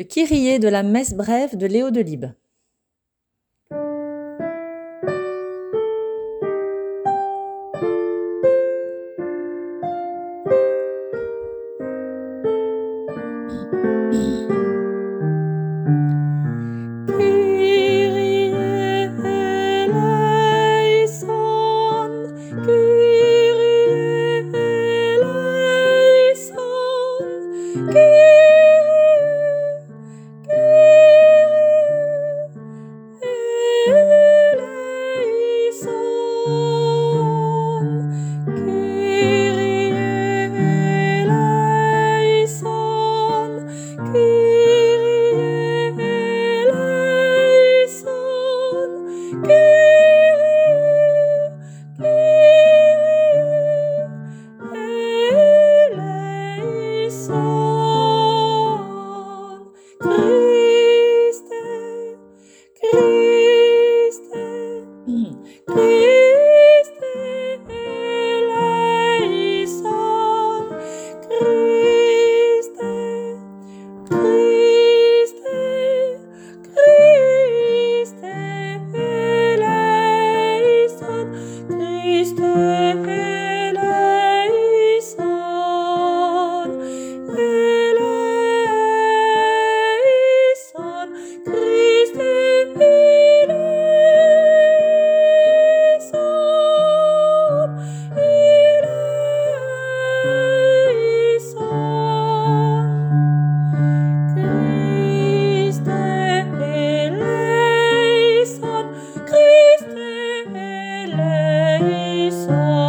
Le Kyrie de la messe brève de Léo de Please. Oh.